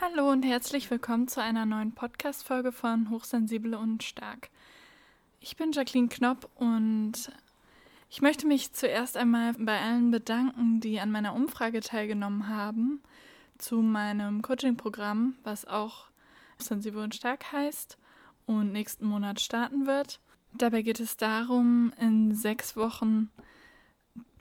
Hallo und herzlich willkommen zu einer neuen Podcast-Folge von Hochsensibel und Stark. Ich bin Jacqueline Knopp und ich möchte mich zuerst einmal bei allen bedanken, die an meiner Umfrage teilgenommen haben zu meinem Coaching-Programm, was auch Sensibel und Stark heißt und nächsten Monat starten wird. Dabei geht es darum, in sechs Wochen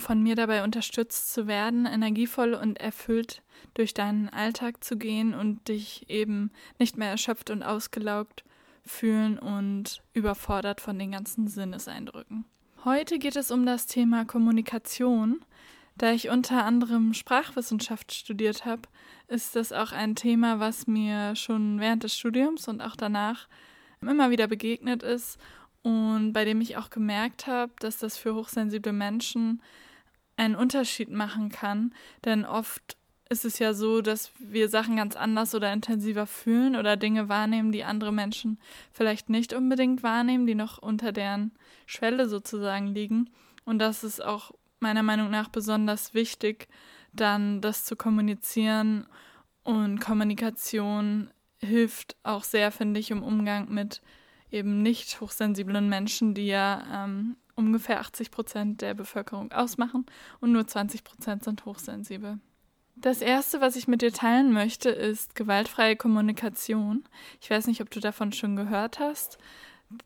von mir dabei unterstützt zu werden, energievoll und erfüllt durch deinen Alltag zu gehen und dich eben nicht mehr erschöpft und ausgelaugt fühlen und überfordert von den ganzen Sinneseindrücken. Heute geht es um das Thema Kommunikation. Da ich unter anderem Sprachwissenschaft studiert habe, ist das auch ein Thema, was mir schon während des Studiums und auch danach immer wieder begegnet ist und bei dem ich auch gemerkt habe, dass das für hochsensible Menschen einen Unterschied machen kann. Denn oft ist es ja so, dass wir Sachen ganz anders oder intensiver fühlen oder Dinge wahrnehmen, die andere Menschen vielleicht nicht unbedingt wahrnehmen, die noch unter deren Schwelle sozusagen liegen. Und das ist auch meiner Meinung nach besonders wichtig, dann das zu kommunizieren. Und Kommunikation hilft auch sehr, finde ich, im Umgang mit eben nicht hochsensiblen Menschen, die ja ähm, ungefähr 80 Prozent der Bevölkerung ausmachen und nur 20 Prozent sind hochsensibel. Das erste, was ich mit dir teilen möchte, ist gewaltfreie Kommunikation. Ich weiß nicht, ob du davon schon gehört hast.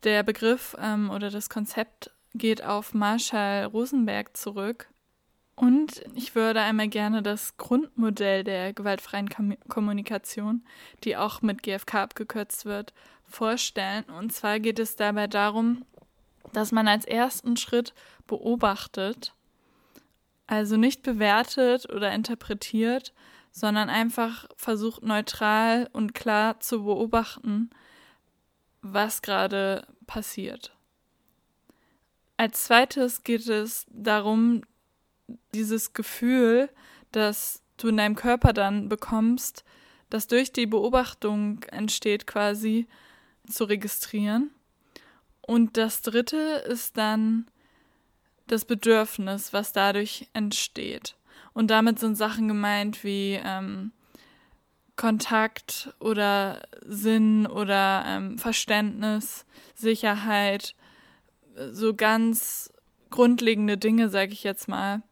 Der Begriff ähm, oder das Konzept geht auf Marshall Rosenberg zurück. Und ich würde einmal gerne das Grundmodell der gewaltfreien Kom Kommunikation, die auch mit GFK abgekürzt wird, vorstellen. Und zwar geht es dabei darum, dass man als ersten Schritt beobachtet, also nicht bewertet oder interpretiert, sondern einfach versucht neutral und klar zu beobachten, was gerade passiert. Als zweites geht es darum, dieses Gefühl, das du in deinem Körper dann bekommst, das durch die Beobachtung entsteht quasi, zu registrieren. Und das dritte ist dann das Bedürfnis, was dadurch entsteht. Und damit sind Sachen gemeint wie ähm, Kontakt oder Sinn oder ähm, Verständnis, Sicherheit, so ganz grundlegende Dinge, sage ich jetzt mal,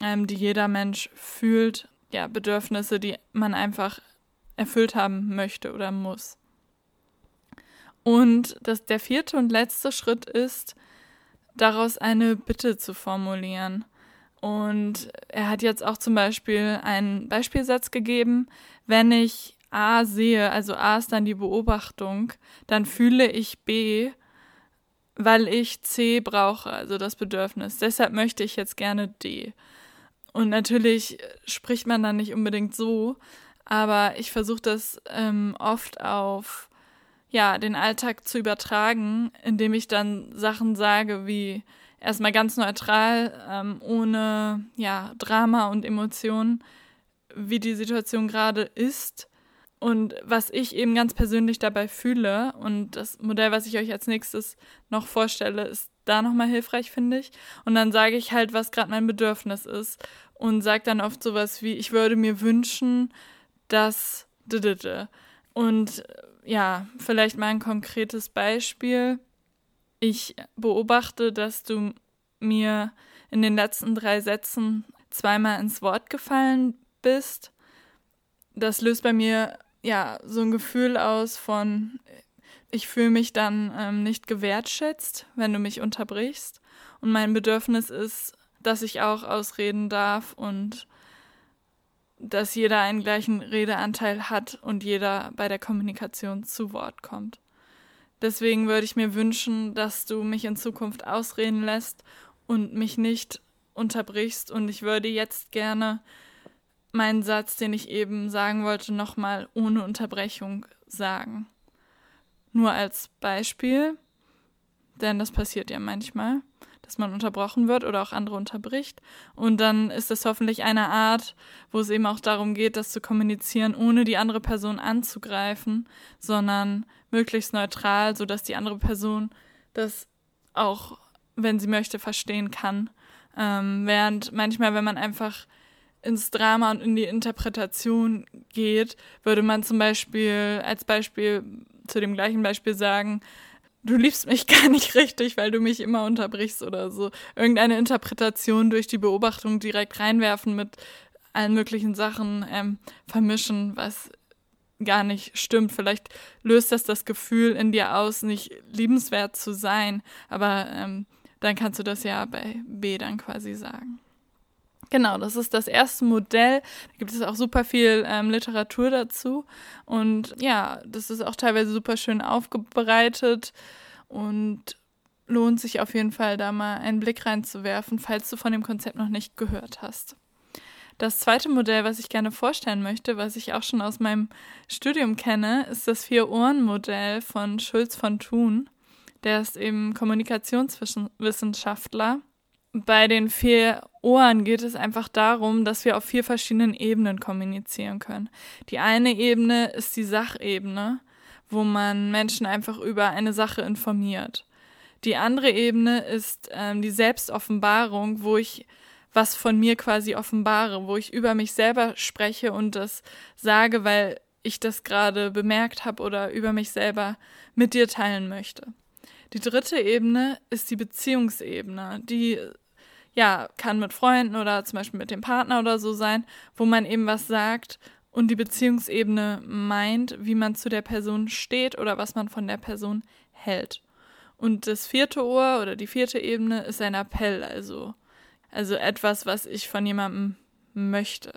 ähm, die jeder Mensch fühlt, ja, Bedürfnisse, die man einfach erfüllt haben möchte oder muss. Und das, der vierte und letzte Schritt ist, daraus eine Bitte zu formulieren. Und er hat jetzt auch zum Beispiel einen Beispielsatz gegeben, wenn ich A sehe, also A ist dann die Beobachtung, dann fühle ich B, weil ich C brauche, also das Bedürfnis. Deshalb möchte ich jetzt gerne D. Und natürlich spricht man dann nicht unbedingt so, aber ich versuche das ähm, oft auf ja, den Alltag zu übertragen, indem ich dann Sachen sage wie erstmal ganz neutral, ähm, ohne ja, Drama und Emotionen, wie die Situation gerade ist und was ich eben ganz persönlich dabei fühle. Und das Modell, was ich euch als nächstes noch vorstelle, ist da nochmal hilfreich, finde ich. Und dann sage ich halt, was gerade mein Bedürfnis ist und sage dann oft sowas wie, ich würde mir wünschen, dass und ja, vielleicht mal ein konkretes Beispiel. Ich beobachte, dass du mir in den letzten drei Sätzen zweimal ins Wort gefallen bist. Das löst bei mir ja so ein Gefühl aus von, ich fühle mich dann ähm, nicht gewertschätzt, wenn du mich unterbrichst. Und mein Bedürfnis ist, dass ich auch ausreden darf und dass jeder einen gleichen Redeanteil hat und jeder bei der Kommunikation zu Wort kommt. Deswegen würde ich mir wünschen, dass du mich in Zukunft ausreden lässt und mich nicht unterbrichst. Und ich würde jetzt gerne meinen Satz, den ich eben sagen wollte, nochmal ohne Unterbrechung sagen. Nur als Beispiel, denn das passiert ja manchmal dass man unterbrochen wird oder auch andere unterbricht. Und dann ist es hoffentlich eine Art, wo es eben auch darum geht, das zu kommunizieren, ohne die andere Person anzugreifen, sondern möglichst neutral, sodass die andere Person das auch, wenn sie möchte, verstehen kann. Ähm, während manchmal, wenn man einfach ins Drama und in die Interpretation geht, würde man zum Beispiel als Beispiel zu dem gleichen Beispiel sagen, du liebst mich gar nicht richtig, weil du mich immer unterbrichst oder so. Irgendeine Interpretation durch die Beobachtung direkt reinwerfen mit allen möglichen Sachen ähm, vermischen, was gar nicht stimmt. Vielleicht löst das das Gefühl in dir aus, nicht liebenswert zu sein, aber ähm, dann kannst du das ja bei B dann quasi sagen. Genau, das ist das erste Modell. Da gibt es auch super viel ähm, Literatur dazu. Und ja, das ist auch teilweise super schön aufbereitet und lohnt sich auf jeden Fall, da mal einen Blick reinzuwerfen, falls du von dem Konzept noch nicht gehört hast. Das zweite Modell, was ich gerne vorstellen möchte, was ich auch schon aus meinem Studium kenne, ist das Vier-Ohren-Modell von Schulz von Thun. Der ist eben Kommunikationswissenschaftler bei den vier Ohren geht es einfach darum, dass wir auf vier verschiedenen Ebenen kommunizieren können. Die eine Ebene ist die Sachebene, wo man Menschen einfach über eine Sache informiert. Die andere Ebene ist ähm, die Selbstoffenbarung, wo ich was von mir quasi offenbare, wo ich über mich selber spreche und das sage, weil ich das gerade bemerkt habe oder über mich selber mit dir teilen möchte. Die dritte Ebene ist die Beziehungsebene. Die ja, kann mit Freunden oder zum Beispiel mit dem Partner oder so sein, wo man eben was sagt und die Beziehungsebene meint, wie man zu der Person steht oder was man von der Person hält. Und das vierte Ohr oder die vierte Ebene ist ein Appell, also, also etwas, was ich von jemandem möchte.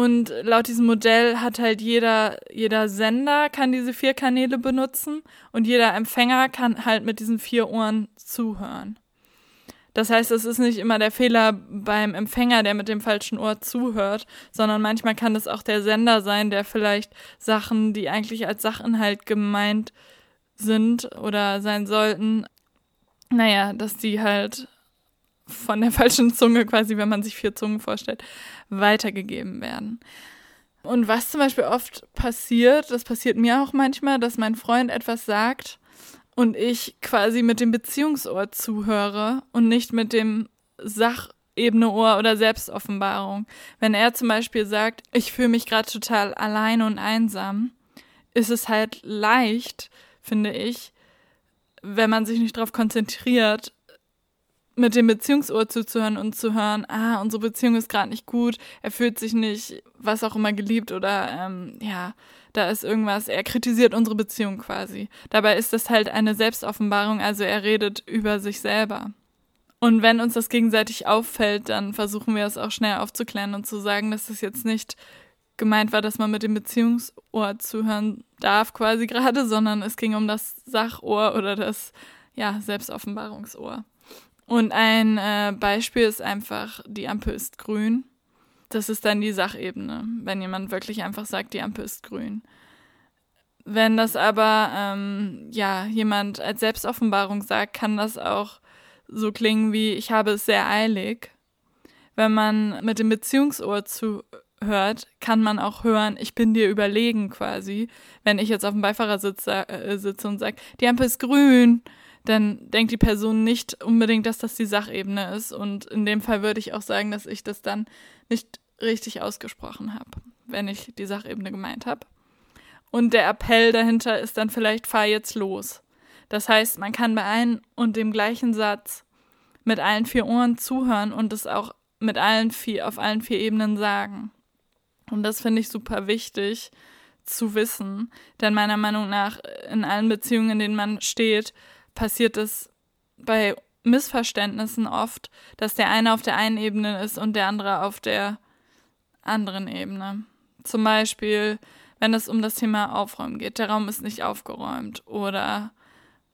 Und laut diesem Modell hat halt jeder, jeder Sender kann diese vier Kanäle benutzen und jeder Empfänger kann halt mit diesen vier Ohren zuhören. Das heißt, es ist nicht immer der Fehler beim Empfänger, der mit dem falschen Ohr zuhört, sondern manchmal kann es auch der Sender sein, der vielleicht Sachen, die eigentlich als Sachinhalt gemeint sind oder sein sollten, naja, dass die halt von der falschen Zunge quasi, wenn man sich vier Zungen vorstellt, weitergegeben werden. Und was zum Beispiel oft passiert, das passiert mir auch manchmal, dass mein Freund etwas sagt und ich quasi mit dem Beziehungsohr zuhöre und nicht mit dem Sachebene-Ohr oder Selbstoffenbarung. Wenn er zum Beispiel sagt, ich fühle mich gerade total allein und einsam, ist es halt leicht, finde ich, wenn man sich nicht darauf konzentriert, mit dem Beziehungsohr zuzuhören und zu hören, ah, unsere Beziehung ist gerade nicht gut, er fühlt sich nicht, was auch immer geliebt oder ähm, ja, da ist irgendwas, er kritisiert unsere Beziehung quasi. Dabei ist das halt eine Selbstoffenbarung, also er redet über sich selber. Und wenn uns das gegenseitig auffällt, dann versuchen wir es auch schnell aufzuklären und zu sagen, dass das jetzt nicht gemeint war, dass man mit dem Beziehungsohr zuhören darf quasi gerade, sondern es ging um das Sachohr oder das ja, Selbstoffenbarungsohr. Und ein äh, Beispiel ist einfach, die Ampel ist grün. Das ist dann die Sachebene, wenn jemand wirklich einfach sagt, die Ampel ist grün. Wenn das aber ähm, ja jemand als Selbstoffenbarung sagt, kann das auch so klingen wie ich habe es sehr eilig. Wenn man mit dem Beziehungsohr zuhört, kann man auch hören, ich bin dir überlegen quasi. Wenn ich jetzt auf dem Beifahrersitz äh, sitze und sage, die Ampel ist grün, dann denkt die Person nicht unbedingt, dass das die Sachebene ist. Und in dem Fall würde ich auch sagen, dass ich das dann nicht richtig ausgesprochen habe, wenn ich die Sachebene gemeint habe. Und der Appell dahinter ist dann vielleicht, fahr jetzt los. Das heißt, man kann bei einem und dem gleichen Satz mit allen vier Ohren zuhören und es auch mit allen vier, auf allen vier Ebenen sagen. Und das finde ich super wichtig zu wissen, denn meiner Meinung nach in allen Beziehungen, in denen man steht, passiert es bei Missverständnissen oft, dass der eine auf der einen Ebene ist und der andere auf der anderen Ebene. Zum Beispiel, wenn es um das Thema Aufräumen geht, der Raum ist nicht aufgeräumt oder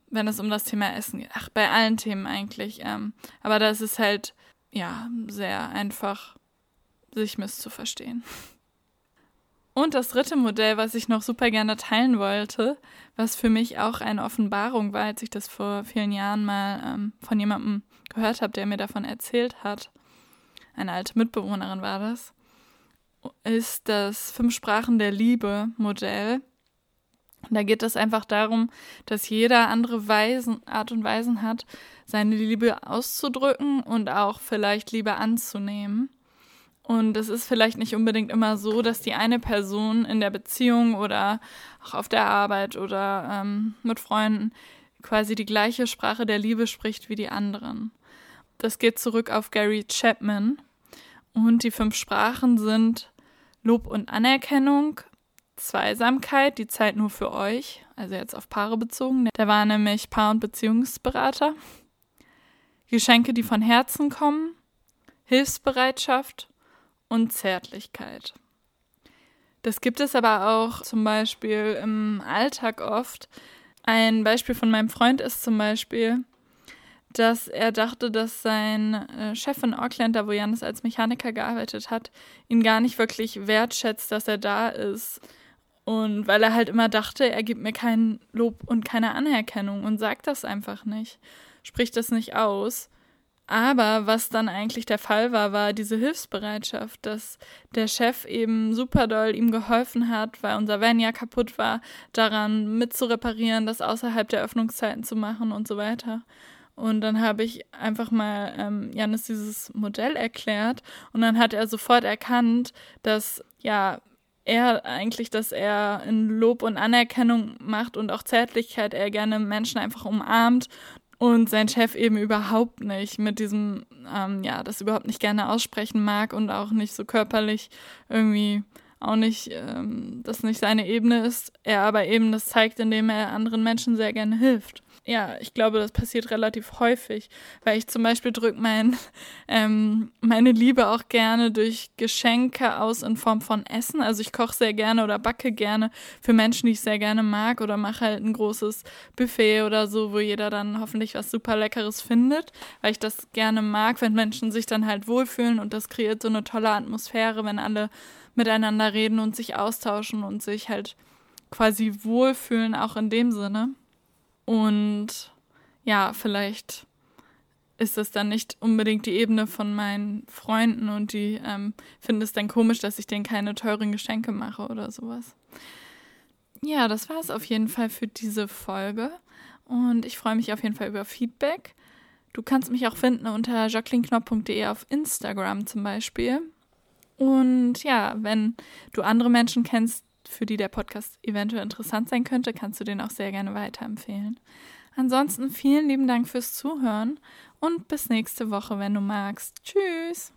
wenn es um das Thema Essen geht. Ach, bei allen Themen eigentlich. Ähm, aber da ist halt, ja, sehr einfach, sich misszuverstehen. Und das dritte Modell, was ich noch super gerne teilen wollte, was für mich auch eine Offenbarung war, als ich das vor vielen Jahren mal ähm, von jemandem gehört habe, der mir davon erzählt hat. Eine alte Mitbewohnerin war das. Ist das Fünf Sprachen der Liebe Modell. Da geht es einfach darum, dass jeder andere Weisen, Art und Weisen hat, seine Liebe auszudrücken und auch vielleicht Liebe anzunehmen. Und es ist vielleicht nicht unbedingt immer so, dass die eine Person in der Beziehung oder auch auf der Arbeit oder ähm, mit Freunden quasi die gleiche Sprache der Liebe spricht wie die anderen. Das geht zurück auf Gary Chapman. Und die fünf Sprachen sind Lob und Anerkennung, Zweisamkeit, die Zeit nur für euch, also jetzt auf Paare bezogen. Der war nämlich Paar- und Beziehungsberater. Geschenke, die von Herzen kommen, Hilfsbereitschaft und Zärtlichkeit. Das gibt es aber auch zum Beispiel im Alltag oft. Ein Beispiel von meinem Freund ist zum Beispiel, dass er dachte, dass sein äh, Chef in Auckland, da wo Janis als Mechaniker gearbeitet hat, ihn gar nicht wirklich wertschätzt, dass er da ist. Und weil er halt immer dachte, er gibt mir kein Lob und keine Anerkennung und sagt das einfach nicht, spricht das nicht aus. Aber was dann eigentlich der Fall war, war diese Hilfsbereitschaft, dass der Chef eben super doll ihm geholfen hat, weil unser Van ja kaputt war, daran mitzureparieren, das außerhalb der Öffnungszeiten zu machen und so weiter. Und dann habe ich einfach mal ähm, Janis dieses Modell erklärt und dann hat er sofort erkannt, dass ja er eigentlich, dass er in Lob und Anerkennung macht und auch Zärtlichkeit er gerne Menschen einfach umarmt und sein Chef eben überhaupt nicht mit diesem, ähm, ja, das überhaupt nicht gerne aussprechen mag und auch nicht so körperlich irgendwie auch nicht, ähm, das nicht seine Ebene ist. Er aber eben das zeigt, indem er anderen Menschen sehr gerne hilft ja, ich glaube, das passiert relativ häufig, weil ich zum Beispiel drücke mein, ähm, meine Liebe auch gerne durch Geschenke aus in Form von Essen. Also ich koche sehr gerne oder backe gerne für Menschen, die ich sehr gerne mag oder mache halt ein großes Buffet oder so, wo jeder dann hoffentlich was super Leckeres findet, weil ich das gerne mag, wenn Menschen sich dann halt wohlfühlen und das kreiert so eine tolle Atmosphäre, wenn alle miteinander reden und sich austauschen und sich halt quasi wohlfühlen, auch in dem Sinne. Und ja, vielleicht ist das dann nicht unbedingt die Ebene von meinen Freunden und die ähm, finden es dann komisch, dass ich denen keine teuren Geschenke mache oder sowas. Ja, das war es auf jeden Fall für diese Folge und ich freue mich auf jeden Fall über Feedback. Du kannst mich auch finden unter jacquelineknopf.de auf Instagram zum Beispiel. Und ja, wenn du andere Menschen kennst, für die der Podcast eventuell interessant sein könnte, kannst du den auch sehr gerne weiterempfehlen. Ansonsten vielen lieben Dank fürs Zuhören und bis nächste Woche, wenn du magst. Tschüss!